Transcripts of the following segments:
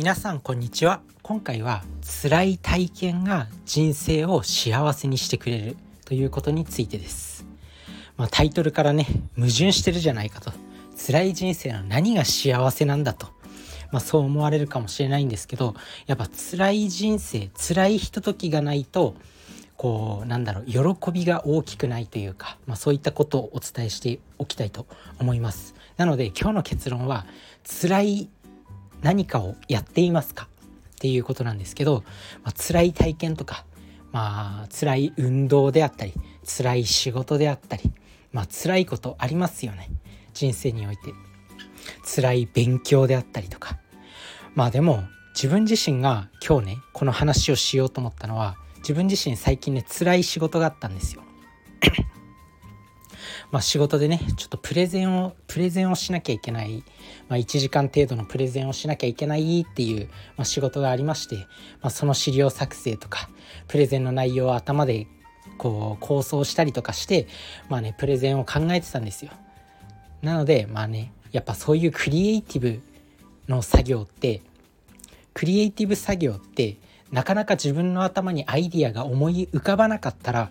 皆さんこんにちは。今回は辛い体験が人生を幸せにしてくれるということについてです。まあ、タイトルからね矛盾してるじゃないかと。辛い人生の何が幸せなんだと。まあ、そう思われるかもしれないんですけどやっぱ辛い人生辛いひとときがないとこうなんだろう喜びが大きくないというか、まあ、そういったことをお伝えしておきたいと思います。なので今日の結論は辛い何かをやっていますかっていうことなんですけど、まあ、辛い体験とか、まあ、辛い運動であったり辛い仕事であったり、まあ辛いことありますよね。人生において。辛い勉強であったりとか。まあでも自分自身が今日ねこの話をしようと思ったのは自分自身最近ね辛い仕事があったんですよ。まあ仕事でねちょっとプレゼンをプレゼンをしなきゃいけない、まあ、1時間程度のプレゼンをしなきゃいけないっていう、まあ、仕事がありまして、まあ、その資料作成とかプレゼンの内容を頭でこう構想したりとかしてまあねプレゼンを考えてたんですよ。なのでまあねやっぱそういうクリエイティブの作業ってクリエイティブ作業ってなかなか自分の頭にアイディアが思い浮かばなかったら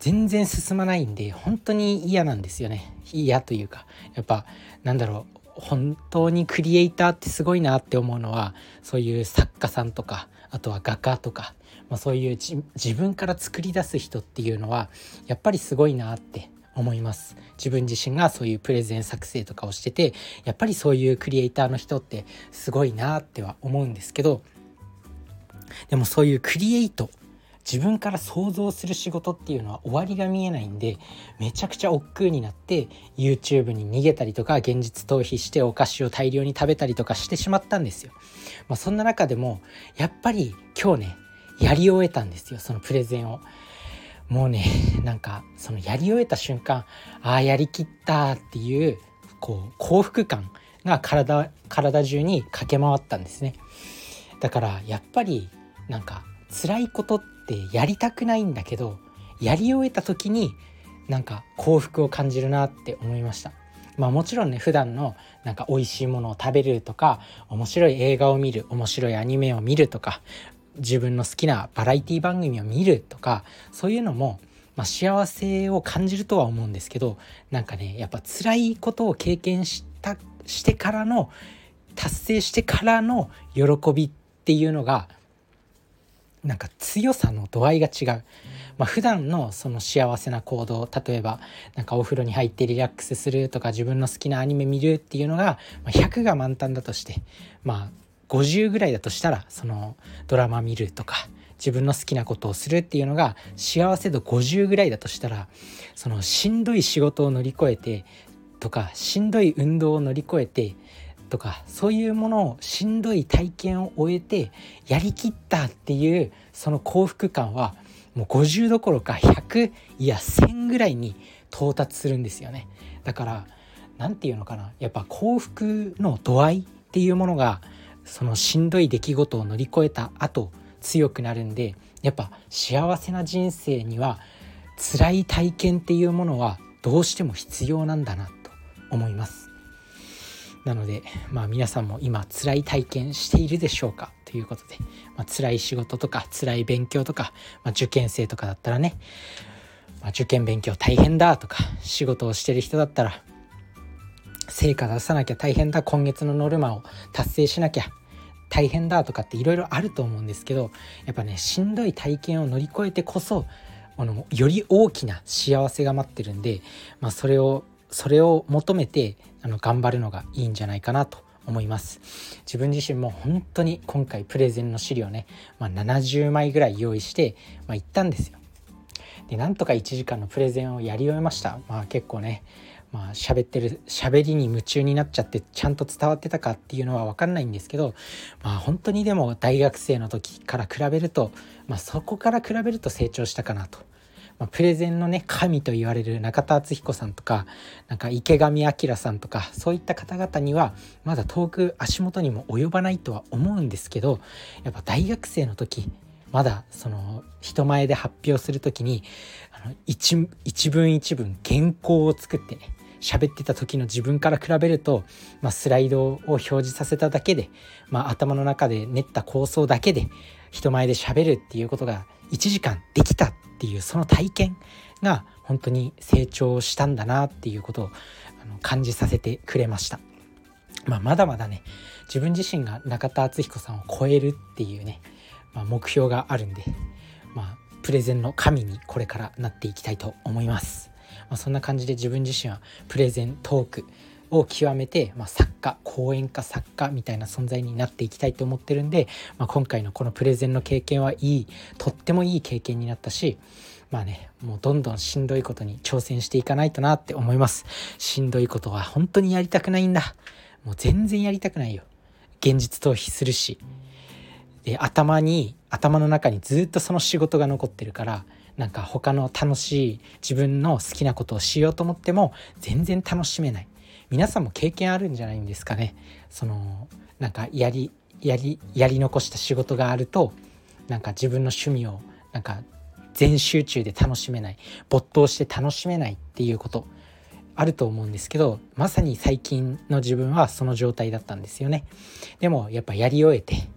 全然進まないんで本当に嫌なんですよね。嫌というかやっぱなんだろう本当にクリエイターってすごいなって思うのはそういう作家さんとかあとは画家とかまあ、そういう自分から作り出す人っていうのはやっぱりすごいなって思います。自分自身がそういうプレゼン作成とかをしててやっぱりそういうクリエイターの人ってすごいなっては思うんですけどでもそういうクリエイト自分から想像する仕事っていうのは終わりが見えないんでめちゃくちゃ億劫になって YouTube に逃げたりとか現実逃避してお菓子を大量に食べたりとかしてしまったんですよ。まあ、そんな中でもやっぱり今日ねやり終えたんですよそのプレゼンを。もうねなんかそのやり終えた瞬間ああやりきったっていうこう幸福感が体体中に駆け回ったんですねだからやっぱりなんか辛いことってやりたくないんだけどやり終えた時になんか幸福を感じるなって思いました。まあもちろんね普段のなんか美味しいものを食べるとか面白い映画を見る面白いアニメを見るとか自分の好きなバラエティ番組を見るとかそういうのも、まあ、幸せを感じるとは思うんですけどなんかねやっぱ辛いことを経験したしてからの達成してからの喜びっていうのがなんか強さの度合いが違う。まあ、普段のその幸せな行動例えばなんかお風呂に入ってリラックスするとか自分の好きなアニメ見るっていうのが100が満タンだとしてまあ50ぐらいだとしたらそのドラマ見るとか自分の好きなことをするっていうのが幸せ度50ぐらいだとしたらそのしんどい仕事を乗り越えてとかしんどい運動を乗り越えてとかそういうものをしんどい体験を終えてやりきったっていうその幸福感はもう50どころか100いや1000ぐらいに到達するんですよね。だから何て言うのかな。やっぱ幸福の度合いっていうものがそのしんどい出来事を乗り越えた後強くなるんでやっぱ幸せな人生には辛い体験っていうものはどうしても必要なんだなと思います。なのでまあ皆さんも今辛い体験しているでしょうか？ということで、まあ、辛い仕事とか辛い勉強とか、まあ、受験生とかだったらね、まあ、受験勉強大変だとか仕事をしてる人だったら成果出さなきゃ大変だ今月のノルマを達成しなきゃ大変だとかっていろいろあると思うんですけどやっぱねしんどい体験を乗り越えてこそあのより大きな幸せが待ってるんで、まあ、それをそれを求めてあの頑張るのがいいんじゃないかなと思います自分自身も本当に今回プレゼンの資料ね、まあ、70枚ぐらい用意して、まあ、行ったんですよでなんとか1時間のプレゼンをやり終えましたまあ結構ねまあ喋ってる喋りに夢中になっちゃってちゃんと伝わってたかっていうのは分かんないんですけどまあ本当にでも大学生の時から比べると、まあ、そこから比べると成長したかなと。まあ、プレゼンのね神と言われる中田敦彦さんとかなんか池上彰さんとかそういった方々にはまだ遠く足元にも及ばないとは思うんですけどやっぱ大学生の時まだその人前で発表する時にあの一一文一文原稿を作ってね喋ってた時の自分から比べると、まあ、スライドを表示させただけで、まあ、頭の中で練った構想だけで人前で喋るっていうことが1時間できたっていうその体験が本当に成長したんだなっていうことを感じさせてくれました。まあ、まだまだね自分自身が中田敦彦さんを超えるっていうね、まあ、目標があるんで、まあ、プレゼンの神にこれからなっていきたいと思います。まあ、そんな感じで自分自身はプレゼントークを極めて、まあ、作家講演家作家みたいな存在になっていきたいと思ってるんで、まあ、今回のこのプレゼンの経験はいいとってもいい経験になったしまあねもうどんどんしんどいことに挑戦していかないとなって思います。しんどいことは本当にやりたくないんだ。もう全然やりたくないよ。現実逃避するし。で頭に頭の中にずっとその仕事が残ってるからなんか他の楽しい自分の好きなことをしようと思っても全然楽しめない。皆さんも経験あるんじゃないんですかね。そのなんかやりやりやり残した仕事があるとなんか自分の趣味をなんか全集中で楽しめない没頭して楽しめないっていうことあると思うんですけどまさに最近の自分はその状態だったんですよね。でもやっぱやり終えて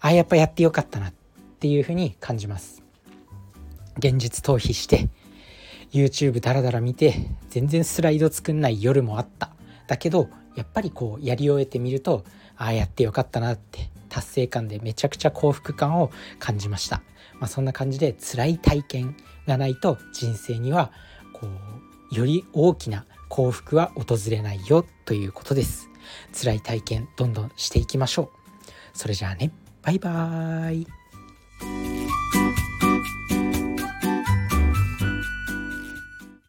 あやっぱやってよかったなっていうふうに感じます。現実逃避して YouTube ダラダラ見て全然スライド作んない夜もあった。だけどやっぱりこうやり終えてみるとああやってよかったなって達成感でめちゃくちゃ幸福感を感じました、まあ、そんな感じで辛い体験がないと人生にはこうより大きな幸福は訪れないよということです。辛い体験どんどんしていきましょう。それじゃあね。バイバーイ。